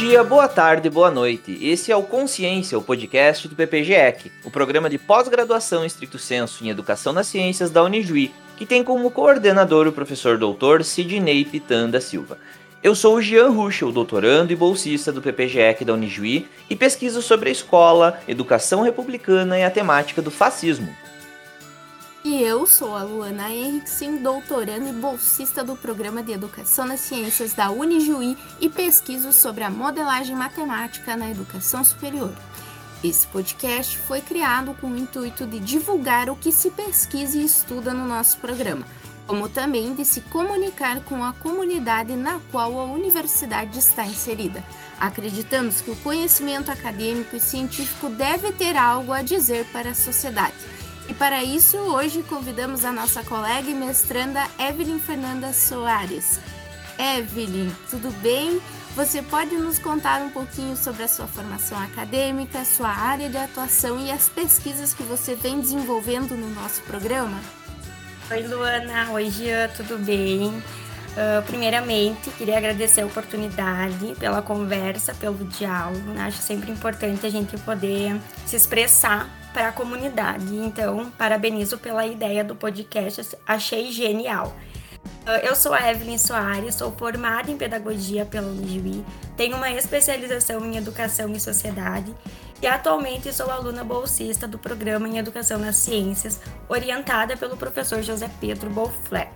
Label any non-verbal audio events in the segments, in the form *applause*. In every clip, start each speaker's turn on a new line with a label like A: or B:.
A: dia, boa tarde, boa noite. Esse é o Consciência, o podcast do PPGEC, o programa de pós-graduação em estricto senso em Educação nas Ciências da Unijuí, que tem como coordenador o professor doutor Sidney Pitanda Silva. Eu sou o Jean Ruschel, doutorando e bolsista do PPGEC da Unijuí e pesquiso sobre a escola, educação republicana e a temática do fascismo.
B: E eu sou a Luana Henriksen, doutoranda e bolsista do Programa de Educação nas Ciências da Unijuí e pesquiso sobre a modelagem matemática na educação superior. Esse podcast foi criado com o intuito de divulgar o que se pesquisa e estuda no nosso programa como também de se comunicar com a comunidade na qual a universidade está inserida. Acreditamos que o conhecimento acadêmico e científico deve ter algo a dizer para a sociedade. E para isso, hoje convidamos a nossa colega e mestranda Evelyn Fernanda Soares. Evelyn, tudo bem? Você pode nos contar um pouquinho sobre a sua formação acadêmica, sua área de atuação e as pesquisas que você vem desenvolvendo no nosso programa?
C: Oi, Luana. Oi, Jean. Tudo bem? Uh, primeiramente, queria agradecer a oportunidade pela conversa, pelo diálogo. Né? Acho sempre importante a gente poder se expressar para a comunidade. Então, parabenizo pela ideia do podcast. Achei genial. Uh, eu sou a Evelyn Soares, sou formada em pedagogia pela Unijuí, tenho uma especialização em educação e sociedade e atualmente sou aluna bolsista do programa em Educação nas Ciências, orientada pelo professor José Pedro Bolflé.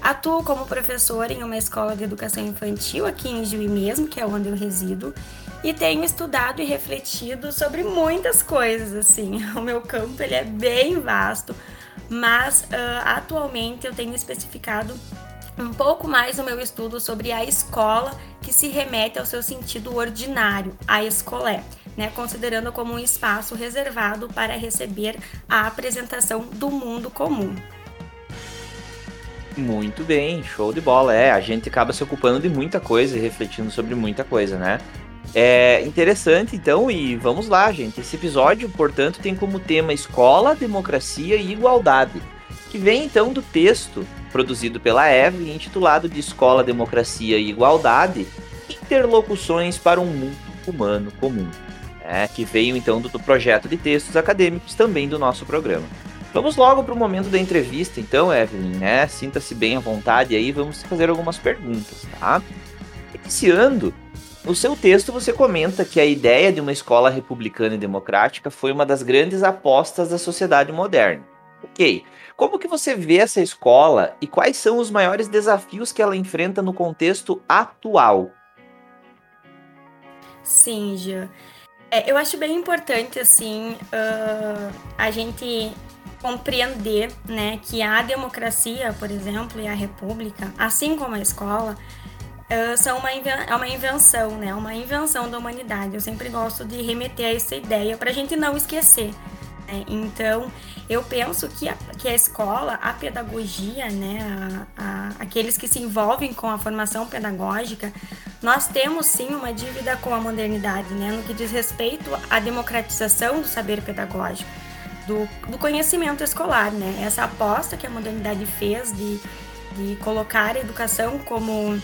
C: Atuo como professora em uma escola de educação infantil aqui em Juí mesmo, que é onde eu resido, e tenho estudado e refletido sobre muitas coisas, assim. *laughs* O meu campo ele é bem vasto, mas uh, atualmente eu tenho especificado um pouco mais o meu estudo sobre a escola que se remete ao seu sentido ordinário, a escolé né, considerando como um espaço reservado para receber a apresentação do mundo comum.
A: Muito bem, show de bola. É, a gente acaba se ocupando de muita coisa e refletindo sobre muita coisa, né? É interessante, então, e vamos lá, gente. Esse episódio, portanto, tem como tema Escola, Democracia e Igualdade, que vem então do texto produzido pela Eve, intitulado de Escola, Democracia e Igualdade: Interlocuções para um Mundo Humano Comum né, que veio então do, do projeto de textos acadêmicos também do nosso programa. Vamos logo para o momento da entrevista, então, Evelyn, né? Sinta-se bem à vontade aí, vamos fazer algumas perguntas, tá? Iniciando, no seu texto você comenta que a ideia de uma escola republicana e democrática foi uma das grandes apostas da sociedade moderna. Ok, como que você vê essa escola e quais são os maiores desafios que ela enfrenta no contexto atual?
C: Sim, Gia. É, eu acho bem importante, assim, uh, a gente compreender, né, que a democracia, por exemplo, e a república, assim como a escola, uh, são uma, é uma invenção, né, uma invenção da humanidade. Eu sempre gosto de remeter a essa ideia para a gente não esquecer. Né? Então, eu penso que a, que a escola, a pedagogia, né, a, a, aqueles que se envolvem com a formação pedagógica, nós temos sim uma dívida com a modernidade, né, no que diz respeito à democratização do saber pedagógico, do, do conhecimento escolar, né, essa aposta que a modernidade fez de, de colocar a educação como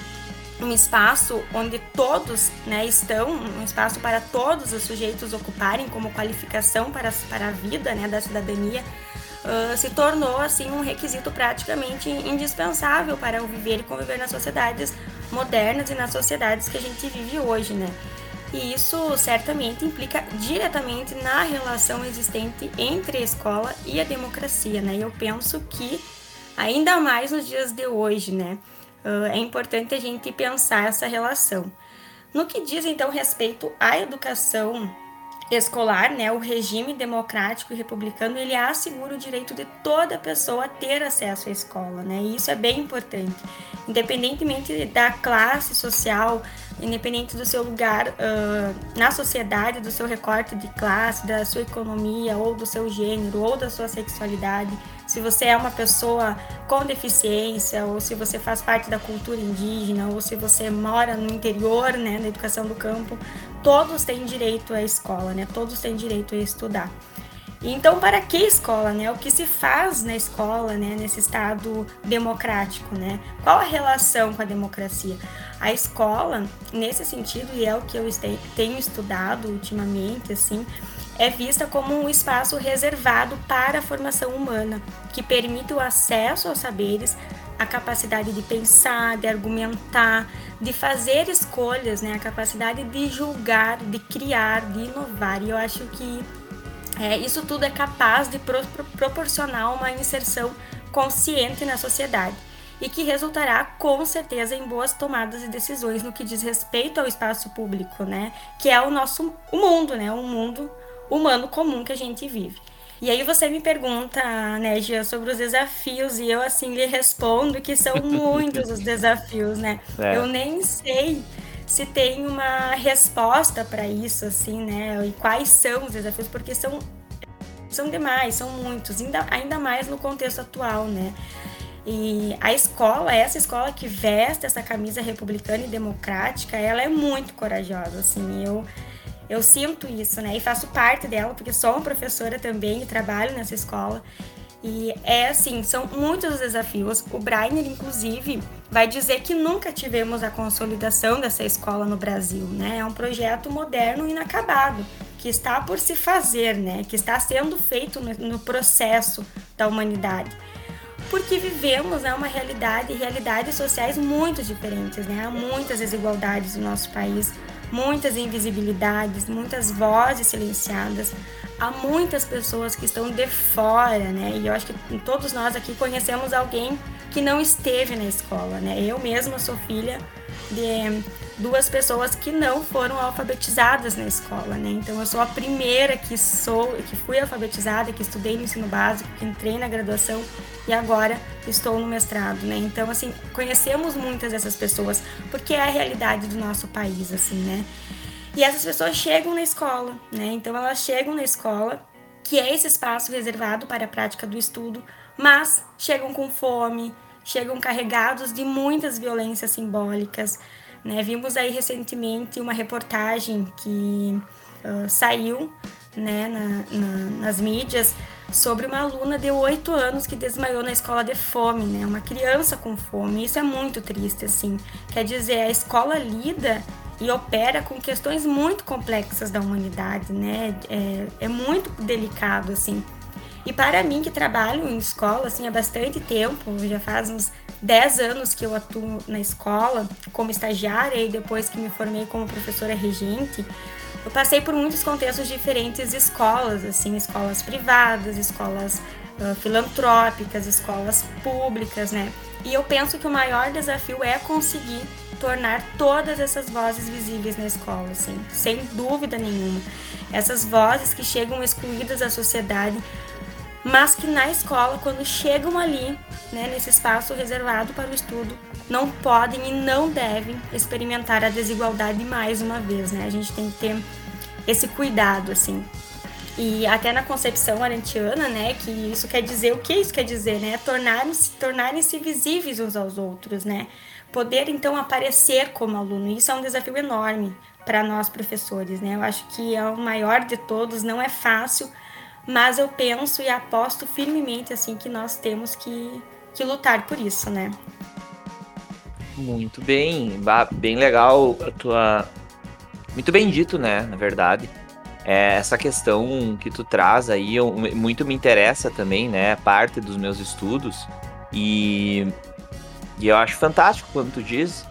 C: um espaço onde todos né, estão, um espaço para todos os sujeitos ocuparem como qualificação para, para a vida né, da cidadania, uh, se tornou assim um requisito praticamente indispensável para o viver e conviver nas sociedades modernas e nas sociedades que a gente vive hoje, né? E isso certamente implica diretamente na relação existente entre a escola e a democracia, né? E eu penso que ainda mais nos dias de hoje, né? Uh, é importante a gente pensar essa relação. No que diz então respeito à educação escolar, né, o regime democrático e republicano, ele assegura o direito de toda pessoa ter acesso à escola, né? E isso é bem importante. Independentemente da classe social, independente do seu lugar uh, na sociedade, do seu recorte de classe, da sua economia, ou do seu gênero, ou da sua sexualidade, se você é uma pessoa com deficiência, ou se você faz parte da cultura indígena, ou se você mora no interior, né, na educação do campo, todos têm direito à escola, né? Todos têm direito a estudar. Então, para que escola, né? O que se faz na escola, né? Nesse estado democrático, né? Qual a relação com a democracia? A escola, nesse sentido, e é o que eu tenho estudado ultimamente, assim, é vista como um espaço reservado para a formação humana, que permite o acesso aos saberes, a capacidade de pensar, de argumentar, de fazer escolhas, né? a capacidade de julgar, de criar, de inovar. E eu acho que é, isso tudo é capaz de pro proporcionar uma inserção consciente na sociedade e que resultará com certeza em boas tomadas de decisões no que diz respeito ao espaço público, né? Que é o nosso o mundo, né? O mundo humano comum que a gente vive. E aí você me pergunta, né, Gia, sobre os desafios e eu assim lhe respondo que são *laughs* muitos os desafios, né? É. Eu nem sei se tem uma resposta para isso, assim, né? E quais são os desafios, porque são são demais, são muitos, ainda, ainda mais no contexto atual, né? E a escola, essa escola que veste essa camisa republicana e democrática, ela é muito corajosa, assim, eu eu sinto isso, né? E faço parte dela, porque sou uma professora também e trabalho nessa escola. E é assim, são muitos os desafios. O Brainer, inclusive, vai dizer que nunca tivemos a consolidação dessa escola no Brasil, né? É um projeto moderno e inacabado, que está por se fazer, né? Que está sendo feito no, processo da humanidade. Porque vivemos né, uma realidade, realidades sociais muito diferentes, né? Há muitas desigualdades no nosso país, muitas invisibilidades, muitas vozes silenciadas. Há muitas pessoas que estão de fora, né? E eu acho que todos nós aqui conhecemos alguém que não esteve na escola, né? Eu mesma sou filha de duas pessoas que não foram alfabetizadas na escola, né? Então eu sou a primeira que sou, que fui alfabetizada, que estudei no ensino básico, que entrei na graduação e agora estou no mestrado, né? Então assim, conhecemos muitas dessas pessoas, porque é a realidade do nosso país, assim, né? E essas pessoas chegam na escola, né? Então elas chegam na escola, que é esse espaço reservado para a prática do estudo, mas chegam com fome, chegam carregados de muitas violências simbólicas, né? Vimos aí recentemente uma reportagem que uh, saiu né, na, na, nas mídias sobre uma aluna de 8 anos que desmaiou na escola de fome, né? Uma criança com fome. Isso é muito triste, assim. Quer dizer, a escola lida e opera com questões muito complexas da humanidade, né? É, é muito delicado, assim. E para mim, que trabalho em escola, assim, há bastante tempo, já faz uns 10 anos que eu atuo na escola como estagiária e depois que me formei como professora regente, eu passei por muitos contextos diferentes escolas, assim, escolas privadas, escolas uh, filantrópicas, escolas públicas, né? E eu penso que o maior desafio é conseguir tornar todas essas vozes visíveis na escola, assim, sem dúvida nenhuma. Essas vozes que chegam excluídas da sociedade mas que na escola, quando chegam ali, né, nesse espaço reservado para o estudo, não podem e não devem experimentar a desigualdade mais uma vez, né? A gente tem que ter esse cuidado, assim. E até na concepção arantiana, né, que isso quer dizer, o que isso quer dizer, né? Tornarem-se tornarem -se visíveis uns aos outros, né? Poder, então, aparecer como aluno. Isso é um desafio enorme para nós professores, né? Eu acho que é o maior de todos, não é fácil, mas eu penso e aposto firmemente assim que nós temos que, que lutar por isso, né?
A: Muito bem, bem legal a tua. Muito bem dito, né? Na verdade. É, essa questão que tu traz aí eu, muito me interessa também, né? Parte dos meus estudos. E, e eu acho fantástico quando tu diz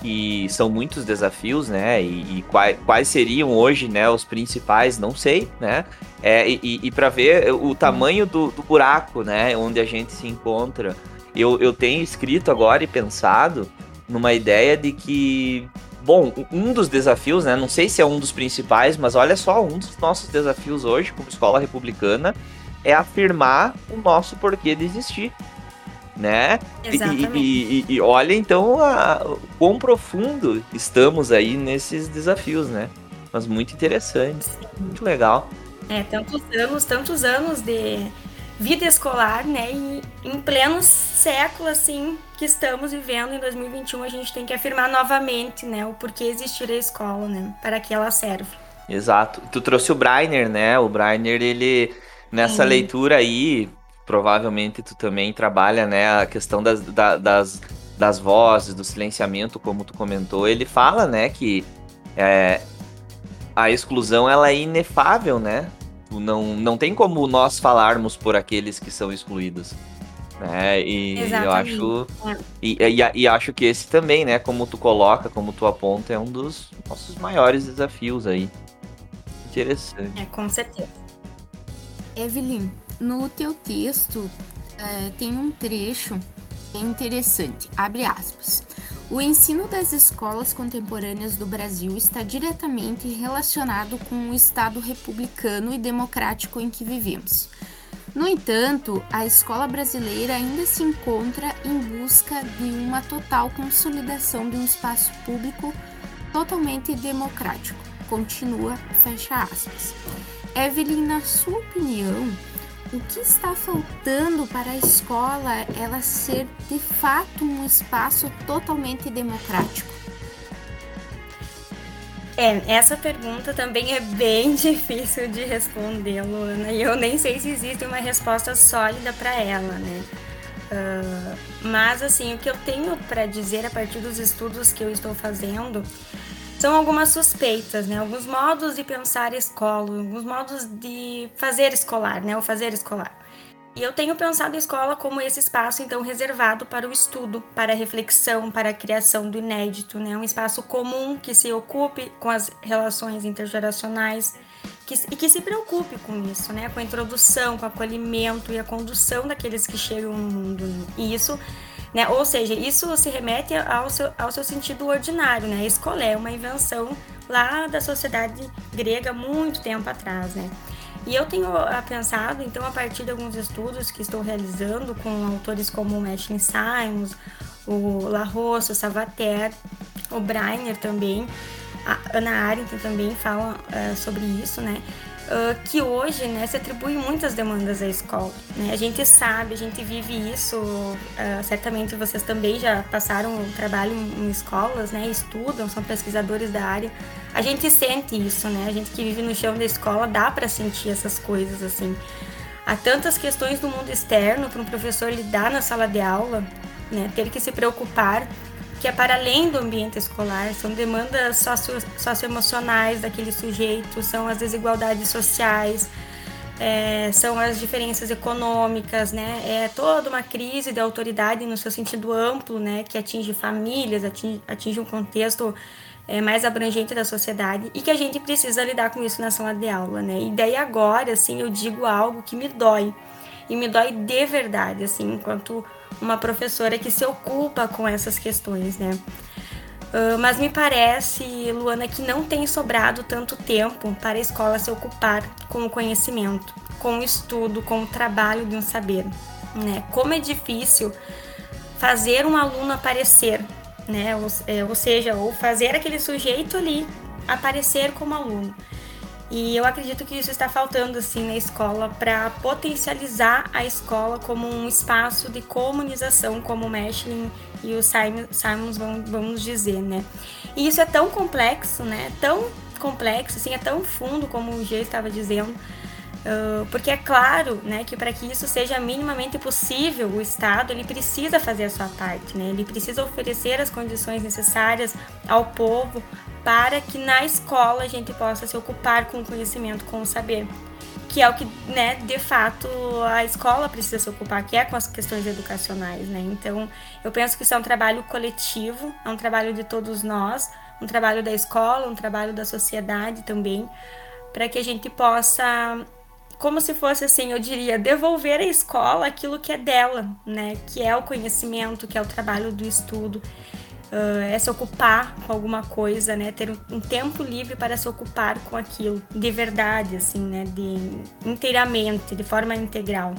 A: que são muitos desafios, né? E, e quais, quais, seriam hoje, né, os principais, não sei, né? É, e, e para ver o tamanho do, do, buraco, né, onde a gente se encontra, eu, eu tenho escrito agora e pensado numa ideia de que, bom, um dos desafios, né, não sei se é um dos principais, mas olha só, um dos nossos desafios hoje como escola republicana é afirmar o nosso porquê de existir né?
C: Exatamente.
A: E, e, e, olha então a, o quão profundo estamos aí nesses desafios, né? Mas muito interessante, muito legal.
C: É, tantos anos, tantos anos de vida escolar, né? E em pleno século, assim, que estamos vivendo em 2021, a gente tem que afirmar novamente, né? O porquê existir a escola, né? Para que ela serve.
A: Exato. Tu trouxe o Brainer, né? O Brainer, ele, nessa Sim. leitura aí, provavelmente tu também trabalha, né, a questão das, da, das das vozes, do silenciamento, como tu comentou, ele fala, né, que é, a exclusão ela é inefável, né? Não, não tem como nós falarmos por aqueles que são excluídos. Né? E Exatamente. eu acho. É. E, e, e, acho que esse também, né? Como tu coloca, como tu aponta, é um dos nossos maiores desafios aí. Interessante.
C: É, com certeza.
B: Evelyn, no teu texto é, tem um trecho interessante. Abre aspas. O ensino das escolas contemporâneas do Brasil está diretamente relacionado com o Estado republicano e democrático em que vivemos. No entanto, a escola brasileira ainda se encontra em busca de uma total consolidação de um espaço público totalmente democrático. Continua, fecha aspas. Evelyn, na sua opinião, o que está faltando para a escola ela ser de fato um espaço totalmente democrático?
C: É, essa pergunta também é bem *laughs* difícil de responder, Luana, e eu nem sei se existe uma resposta sólida para ela, né? Uh, mas assim, o que eu tenho para dizer a partir dos estudos que eu estou fazendo são algumas suspeitas, né? Alguns modos de pensar escola, alguns modos de fazer escolar, né? O fazer escolar. E eu tenho pensado a escola como esse espaço, então, reservado para o estudo, para a reflexão, para a criação do inédito, né? Um espaço comum que se ocupe com as relações intergeracionais que, e que se preocupe com isso, né? Com a introdução, com o acolhimento e a condução daqueles que chegam no mundo. E isso né? Ou seja, isso se remete ao seu, ao seu sentido ordinário. Né? A escola é uma invenção lá da sociedade grega muito tempo atrás. Né? E eu tenho ah, pensado, então, a partir de alguns estudos que estou realizando com autores como Ashley Simons, o La Roça, o Savater, o Breiner também, a Ana Arendt também fala uh, sobre isso, né? Uh, que hoje né, se atribui muitas demandas à escola. Né? A gente sabe, a gente vive isso, uh, certamente vocês também já passaram um trabalho em, escolas, né, estudam, são pesquisadores da área. A gente sente isso, né? A gente que vive no chão da escola dá para sentir essas coisas assim. Há tantas questões do mundo externo para um professor lidar na sala de aula, né, ter que se preocupar que é para além do ambiente escolar, são demandas socio, socioemocionais daquele sujeito, são as desigualdades sociais, é, são as diferenças econômicas, né? É toda uma crise de autoridade no seu sentido amplo, né? Que atinge famílias, atinge, atinge um contexto é, mais abrangente da sociedade e que a gente precisa lidar com isso na sala de aula, né? E daí agora, assim, eu digo algo que me dói e me dói de verdade, assim, enquanto uma professora que se ocupa com essas questões, né? Uh, mas me parece, Luana, que não tem sobrado tanto tempo para a escola se ocupar com o conhecimento, com o estudo, com o trabalho de um saber. Né? Como é difícil fazer um aluno aparecer, né? ou, é, ou seja, ou fazer aquele sujeito ali aparecer como aluno. E eu acredito que isso está faltando assim na escola para potencializar a escola como um espaço de comunização, como o Meshlin e o Simon, Simons vão, vamos dizer, né? E isso é tão complexo, né? Tão complexo, assim, é tão fundo como o G estava dizendo, uh, porque é claro, né, que para que isso seja minimamente possível, o Estado ele precisa fazer a sua parte, né? Ele precisa oferecer as condições necessárias ao povo para que na escola a gente possa se ocupar com o conhecimento, com o saber, que é o que, né, de fato a escola precisa se ocupar, que é com as questões educacionais, né? Então, eu penso que isso é um trabalho coletivo, é um trabalho de todos nós, um trabalho da escola, um trabalho da sociedade também, para que a gente possa como se fosse assim, eu diria, devolver à escola aquilo que é dela, né? Que é o conhecimento, que é o trabalho do estudo uh, é se ocupar com alguma coisa, né? Ter um tempo livre para se ocupar com aquilo, de verdade, assim, né? De inteiramente, de forma integral.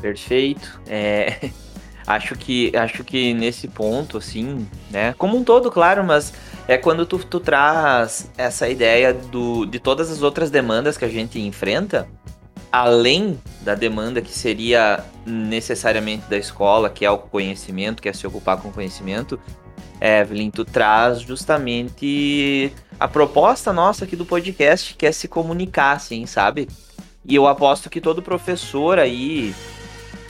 A: Perfeito. É, *laughs* acho que acho que nesse ponto, assim, né? Como um todo, claro, mas é quando tu, tu traz essa ideia do, de todas as outras demandas que a gente enfrenta além da demanda que seria necessariamente da escola, que é o conhecimento, que é se ocupar com conhecimento, Evelyn, tu traz justamente a proposta nossa aqui do podcast, que é se comunicar, assim, sabe? E eu aposto que todo professor aí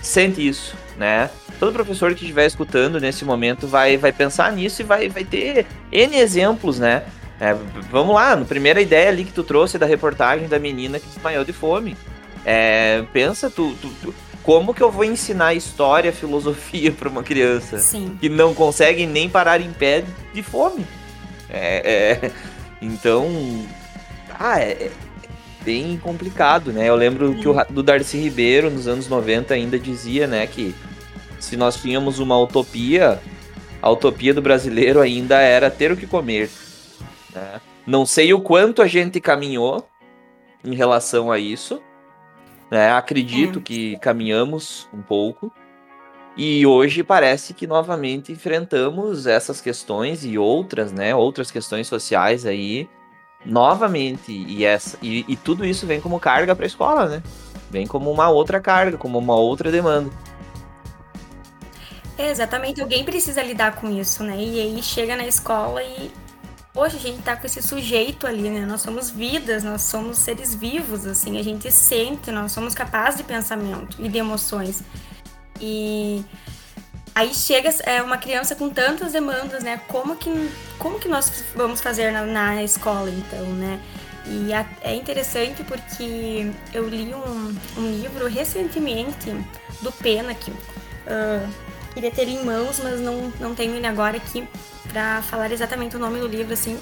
A: sente isso, né? todo professor que estiver escutando nesse momento vai, vai pensar nisso e vai, vai ter N exemplos, né? É, vamos lá, na primeira ideia ali que tu trouxe da reportagem da menina que desmaiou de fome. É, pensa, tu, tu, tu, como que eu vou ensinar história, *laughs* filosofia para uma criança
C: Sim.
A: que não consegue nem parar em pé de fome? É, é, então, ah, é, é bem complicado, né? Eu lembro que o do Darcy Ribeiro, nos anos 90, ainda dizia, né, que se nós tínhamos uma utopia, a utopia do brasileiro ainda era ter o que comer. Né? Não sei o quanto a gente caminhou em relação a isso, né? Acredito é. que caminhamos um pouco. E hoje parece que novamente enfrentamos essas questões e outras, né? Outras questões sociais aí novamente. E, essa, e, e tudo isso vem como carga para a escola, né? Vem como uma outra carga, como uma outra demanda.
C: É, exatamente, alguém precisa lidar com isso, né? E aí chega na escola e hoje a gente tá com esse sujeito ali, né? Nós somos vidas, nós somos seres vivos, assim, a gente sente, nós somos capazes de pensamento e de emoções. E aí chega é, uma criança com tantas demandas, né? Como que, como que nós vamos fazer na, na escola, então, né? E a, é interessante porque eu li um, um livro recentemente do Pena, que uh, queria ter em mãos, mas não, não tenho ele agora aqui para falar exatamente o nome do livro, assim,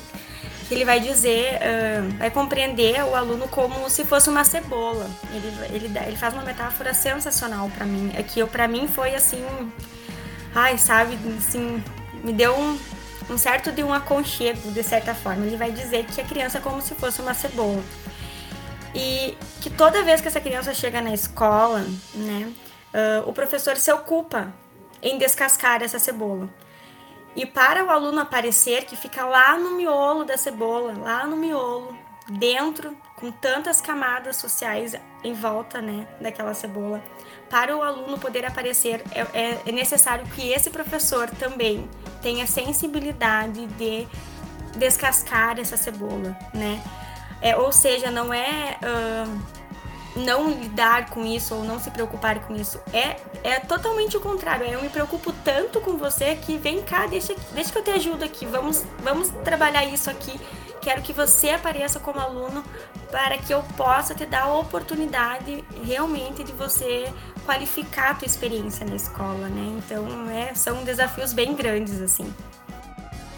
C: que ele vai dizer, uh, vai compreender o aluno como se fosse uma cebola. Ele, ele, ele faz uma metáfora sensacional para mim. É que para mim foi assim, ai, sabe, assim, me deu um, um certo de um aconchego, de certa forma. Ele vai dizer que a criança é como se fosse uma cebola. E que toda vez que essa criança chega na escola, né, uh, o professor se ocupa em descascar essa cebola. E para o aluno aparecer, que fica lá no miolo da cebola, lá no miolo, dentro, com tantas camadas sociais em volta né, daquela cebola, para o aluno poder aparecer, é, é, é necessário que esse professor também tenha sensibilidade de descascar essa cebola, né? É, ou seja, não é. Uh, não lidar com isso ou não se preocupar com isso. É, é totalmente o contrário. Eu me preocupo tanto com você que vem cá, deixa, deixa que eu te ajudo aqui. Vamos, vamos trabalhar isso aqui. Quero que você apareça como aluno para que eu possa te dar a oportunidade realmente de você qualificar a tua experiência na escola, né? Então, é, são desafios bem grandes, assim.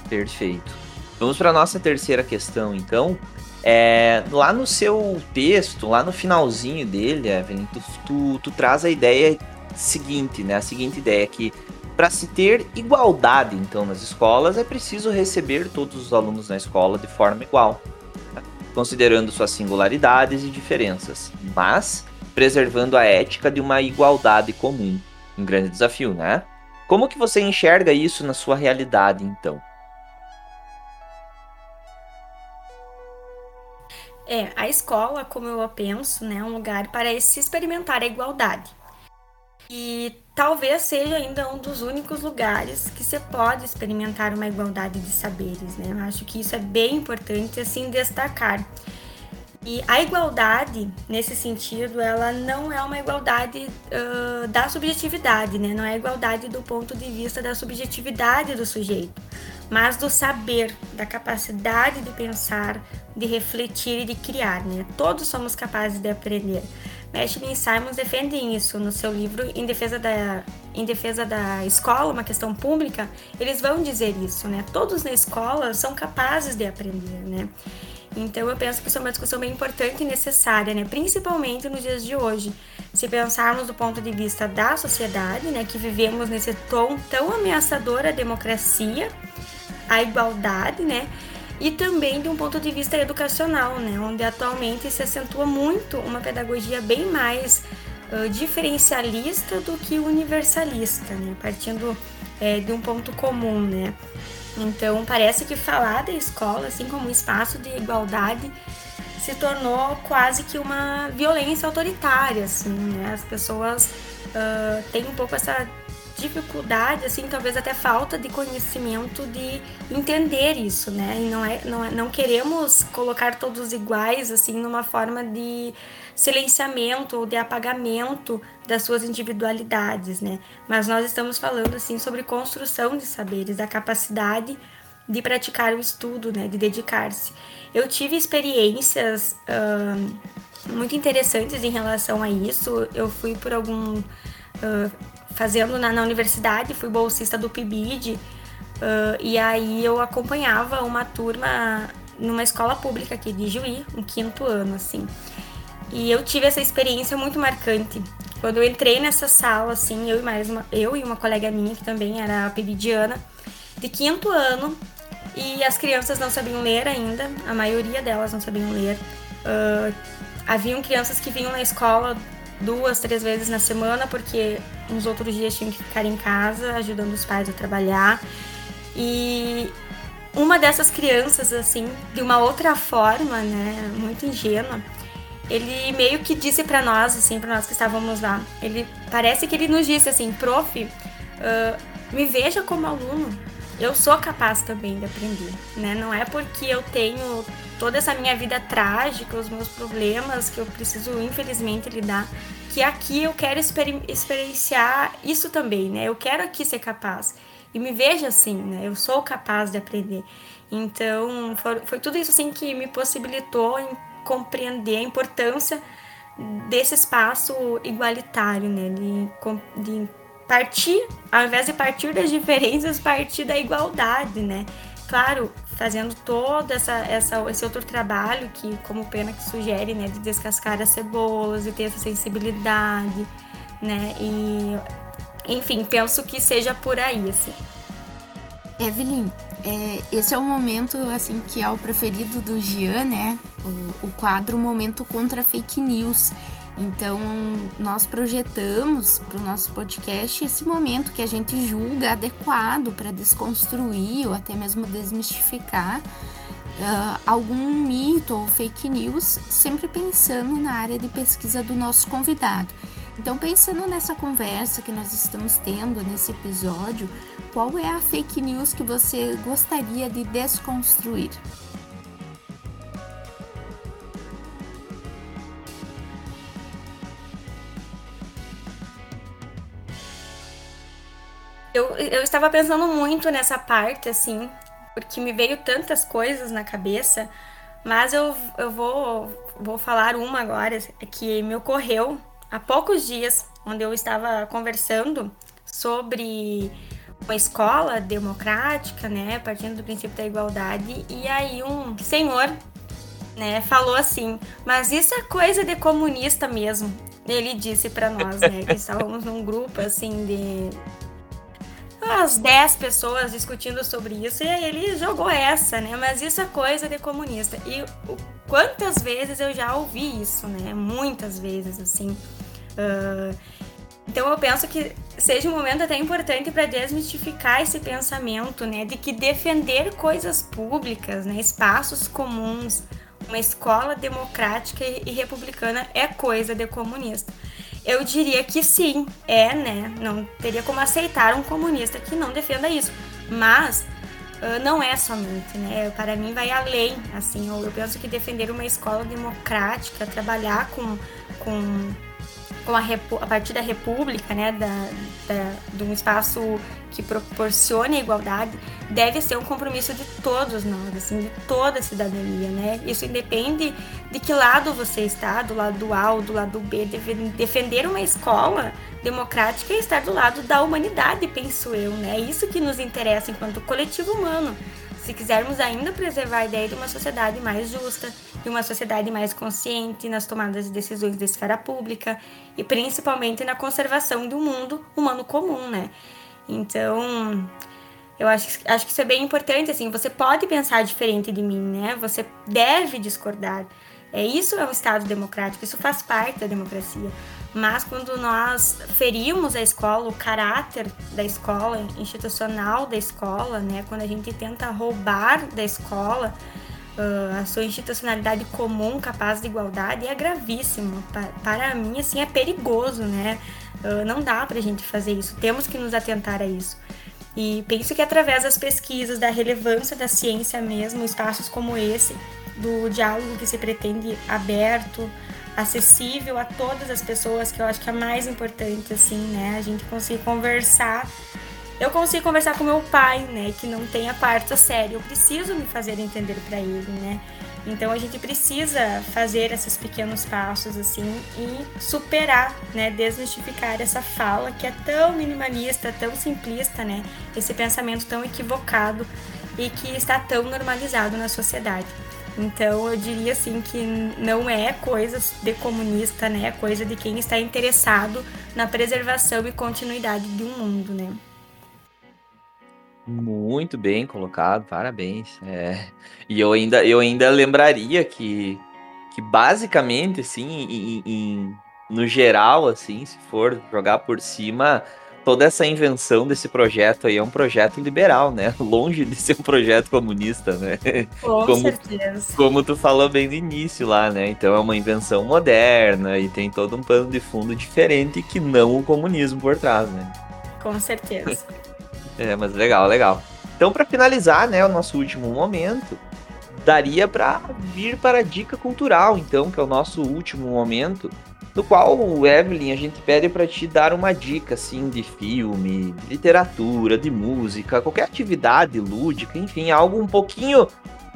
A: Perfeito. Vamos para a nossa terceira questão, então. É, lá no seu texto, lá no finalzinho dele, Evelyn, tu, tu, tu traz a ideia seguinte, né? A seguinte ideia que para se ter igualdade, então, nas escolas, é preciso receber todos os alunos na escola de forma igual, né? considerando suas singularidades e diferenças, mas preservando a ética de uma igualdade comum. Um grande desafio, né? Como que você enxerga isso na sua realidade, então?
C: É, a escola, como eu penso, né, um lugar para se experimentar a igualdade. E talvez seja ainda um dos únicos lugares que você pode experimentar uma igualdade de saberes, né? Eu acho que isso é bem importante assim destacar. E a igualdade, nesse sentido, ela não é uma igualdade uh, da subjetividade, né? Não é igualdade do ponto de vista da subjetividade do sujeito, mas do saber, da capacidade de pensar, de refletir e de criar, né? Todos somos capazes de aprender. Ashley e Simons defendem isso no seu livro em defesa da em defesa da escola, uma questão pública, eles vão dizer isso, né? Todos na escola são capazes de aprender, né? Então eu penso que isso é uma discussão bem importante e necessária, né? Principalmente nos dias de hoje. Se pensarmos do ponto de vista da sociedade, né, que vivemos nesse tom tão ameaçador à democracia, à igualdade, né? E também de um ponto de vista educacional, né, onde atualmente se acentua muito uma pedagogia bem mais uh, diferencialista do que universalista, né, partindo é, de um ponto comum, né. Então parece que falar da escola, assim como um espaço de igualdade, se tornou quase que uma violência autoritária, assim, né. As pessoas uh, têm um pouco essa dificuldade, assim, talvez até falta de conhecimento de entender isso, né? E não, é, não, é, não queremos colocar todos iguais, assim, numa forma de silenciamento ou de apagamento das suas individualidades, né? Mas nós estamos falando, assim, sobre construção de saberes, da capacidade de praticar o estudo, né? De dedicar-se. Eu tive experiências muito interessantes em relação a isso. Eu fui por algum... Uh, fazendo na, na universidade, fui bolsista do PIBID, uh, e aí eu acompanhava uma turma numa escola pública aqui de Juí, um quinto ano, assim. E eu tive essa experiência muito marcante. Quando eu entrei nessa sala, assim, eu e mais uma, eu e uma colega minha, que também era pibidiana, de quinto ano, e as crianças não sabiam ler ainda, a maioria delas não sabiam ler. Uh, haviam crianças que vinham na escola duas, três vezes na semana, porque nos outros dias tinham que ficar em casa ajudando os pais a trabalhar. E uma dessas crianças, assim, de uma outra forma, né, muito ingênua, ele meio que disse para nós, assim, para nós que estávamos lá, ele parece que ele nos disse assim, prof, uh, me veja como aluno, eu sou capaz também de aprender, né? Não é porque eu tenho toda essa minha vida trágica, os meus problemas que eu preciso infelizmente lidar, que aqui eu quero exper experienciar isso também, né? Eu quero aqui ser capaz. E me veja assim, né? Eu sou capaz de aprender. Então, foi, foi tudo isso assim que me possibilitou compreender a importância desse espaço igualitário, né? De, de partir, ao invés de partir das diferenças, partir da igualdade, né? Claro, fazendo todo essa, essa, esse outro trabalho que, como Pena que sugere, né, de descascar as cebolas e ter essa sensibilidade, né? E, enfim, penso que seja por aí, assim.
B: Evelyn, é, esse é o momento, assim, que é o preferido do Gian, né? O, o quadro Momento contra Fake News. Então, nós projetamos para o nosso podcast esse momento que a gente julga adequado para desconstruir ou até mesmo desmistificar uh, algum mito ou fake news, sempre pensando na área de pesquisa do nosso convidado. Então, pensando nessa conversa que nós estamos tendo nesse episódio, qual é a fake news que você gostaria de desconstruir?
C: Eu, estava pensando muito nessa parte, assim, porque me veio tantas coisas na cabeça, mas eu, eu vou, vou falar uma agora que me ocorreu há poucos dias, onde eu estava conversando sobre uma escola democrática, né, partindo do princípio da igualdade, e aí um senhor, né, falou assim: "Mas isso é coisa de comunista mesmo". Ele disse para nós, né, que estávamos num grupo assim de umas 10 pessoas discutindo sobre isso e ele jogou essa, né? Mas isso é coisa de comunista. E quantas vezes eu já ouvi isso, né? Muitas vezes, assim. Uh, então eu penso que seja um momento até importante para desmistificar esse pensamento, né? De que defender coisas públicas, né? Espaços comuns, uma escola democrática e republicana é coisa de comunista. Eu diria que sim, é, né? Não teria como aceitar um comunista que não defenda isso. Mas uh, não é somente, né? Para mim vai além, assim. Eu penso que defender uma escola democrática, trabalhar com, com com a, a partir da república, né, da, da, de um espaço que proporcione a igualdade, deve ser um compromisso de todos nós, assim, de toda a cidadania, né? Isso independe de que lado você está, do lado do A ou do lado do B. Defender uma escola democrática é estar do lado da humanidade, penso eu, né? É isso que nos interessa enquanto coletivo humano. Se quisermos ainda preservar a ideia de uma sociedade mais justa, de uma sociedade mais consciente nas tomadas de decisões da esfera pública e principalmente na conservação do mundo humano comum, né? Então, eu acho, acho que isso é bem importante, assim, você pode pensar diferente de mim, né? Você deve discordar. É, isso é um Estado democrático, isso faz parte da democracia. Mas quando nós ferimos a escola, o caráter da escola, institucional da escola, né? Quando a gente tenta roubar da escola uh, a sua institucionalidade comum, capaz de igualdade, é gravíssimo. Para, para mim, assim, é perigoso, né? Uh, não dá para a gente fazer isso, temos que nos atentar a isso. E penso que através das pesquisas, da relevância da ciência mesmo, espaços como esse, do diálogo que se pretende aberto, acessível a todas as pessoas, que eu acho que é mais importante, assim, né? A gente conseguir conversar. Eu consigo conversar com meu pai, né? Que não tem a parte séria. Eu preciso me fazer entender para ele, né? Então a gente precisa fazer esses pequenos passos assim e superar, né, desmistificar essa fala que é tão minimalista, tão simplista, né, esse pensamento tão equivocado e que está tão normalizado na sociedade. Então eu diria assim que não é coisa de comunista, né, é coisa de quem está interessado na preservação e continuidade de um mundo, né.
A: Muito bem colocado, parabéns. É, e eu ainda, eu ainda lembraria que, que basicamente, assim, em, em, no geral, assim, se for jogar por cima, toda essa invenção desse projeto aí é um projeto liberal, né? *laughs* Longe de ser um projeto comunista, né?
C: Com *laughs* como, certeza.
A: Como tu falou bem no início lá, né? Então é uma invenção moderna e tem todo um pano de fundo diferente que não o comunismo por trás, né?
C: Com certeza. *laughs*
A: É, mas legal, legal. Então, para finalizar, né, o nosso último momento, daria para vir para a dica cultural, então, que é o nosso último momento, no qual, Evelyn, a gente pede para te dar uma dica, assim, de filme, de literatura, de música, qualquer atividade lúdica, enfim, algo um pouquinho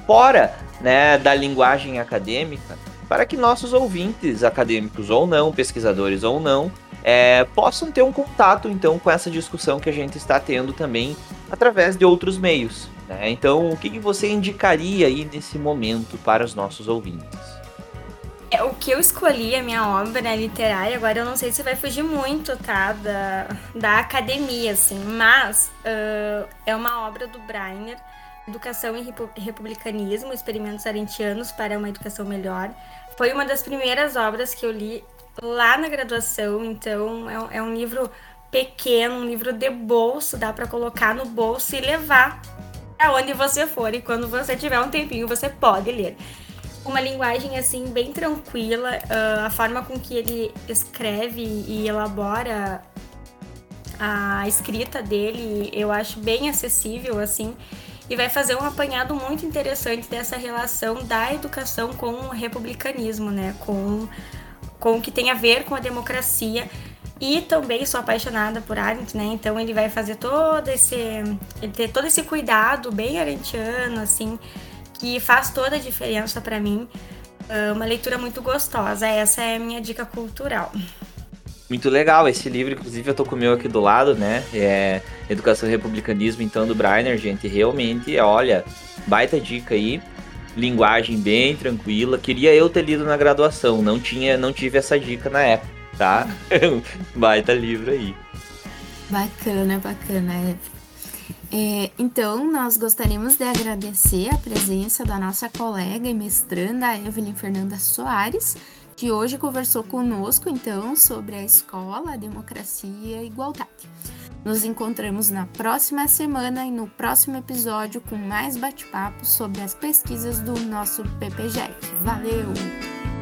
A: fora, né, da linguagem acadêmica, para que nossos ouvintes, acadêmicos ou não, pesquisadores ou não, é, possam ter um contato então com essa discussão que a gente está tendo também através de outros meios. Né? Então, o que, que você indicaria aí nesse momento para os nossos ouvintes?
C: É, o que eu escolhi, a minha obra literária, agora eu não sei se vai fugir muito, tá, da, da academia, assim, mas uh, é uma obra do Breiner, Educação e Republicanismo, Experimentos Arentianos para uma Educação Melhor. Foi uma das primeiras obras que eu li lá na graduação, então é é um livro pequeno, um livro de bolso, dá para colocar no bolso e levar aonde você for e quando você tiver um tempinho você pode ler. Uma linguagem assim bem tranquila, uh, a forma com que ele escreve e elabora a escrita dele, eu acho bem acessível assim e vai fazer um apanhado muito interessante dessa relação da educação com o republicanismo, né? Com com o que tem a ver com a democracia. E também sou apaixonada por Arendt, né? Então ele vai fazer todo esse. Ter todo esse cuidado bem arendtiano, assim, que faz toda a diferença para mim. É uma leitura muito gostosa. Essa é a minha dica cultural.
A: Muito legal esse livro, inclusive eu tô com o meu aqui do lado, né? É Educação e Republicanismo, então, do Breiner, gente. Realmente, olha, baita dica aí linguagem bem tranquila. Queria eu ter lido na graduação, não tinha, não tive essa dica na época, tá? *laughs* Baita livro aí.
B: Bacana, bacana. É, então, nós gostaríamos de agradecer a presença da nossa colega e mestranda Evelyn Fernanda Soares, que hoje conversou conosco, então, sobre a escola, a democracia e a igualdade. Nos encontramos na próxima semana e no próximo episódio com mais bate-papo sobre as pesquisas do nosso PPGEC. Valeu!